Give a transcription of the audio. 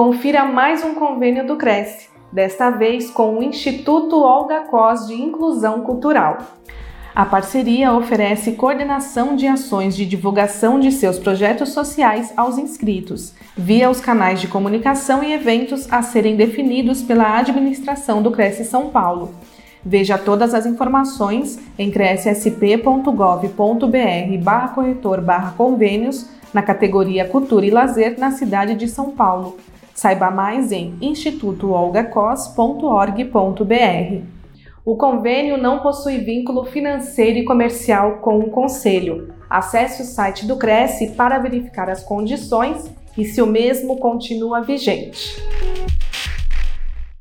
confira mais um convênio do Cresce, desta vez com o Instituto Olga Cos de Inclusão Cultural. A parceria oferece coordenação de ações de divulgação de seus projetos sociais aos inscritos, via os canais de comunicação e eventos a serem definidos pela administração do Cresce São Paulo. Veja todas as informações em crescsp.gov.br barra corretor barra convênios na categoria Cultura e Lazer na cidade de São Paulo. Saiba mais em institutoolgacos.org.br. O convênio não possui vínculo financeiro e comercial com o Conselho. Acesse o site do Cresce para verificar as condições e se o mesmo continua vigente.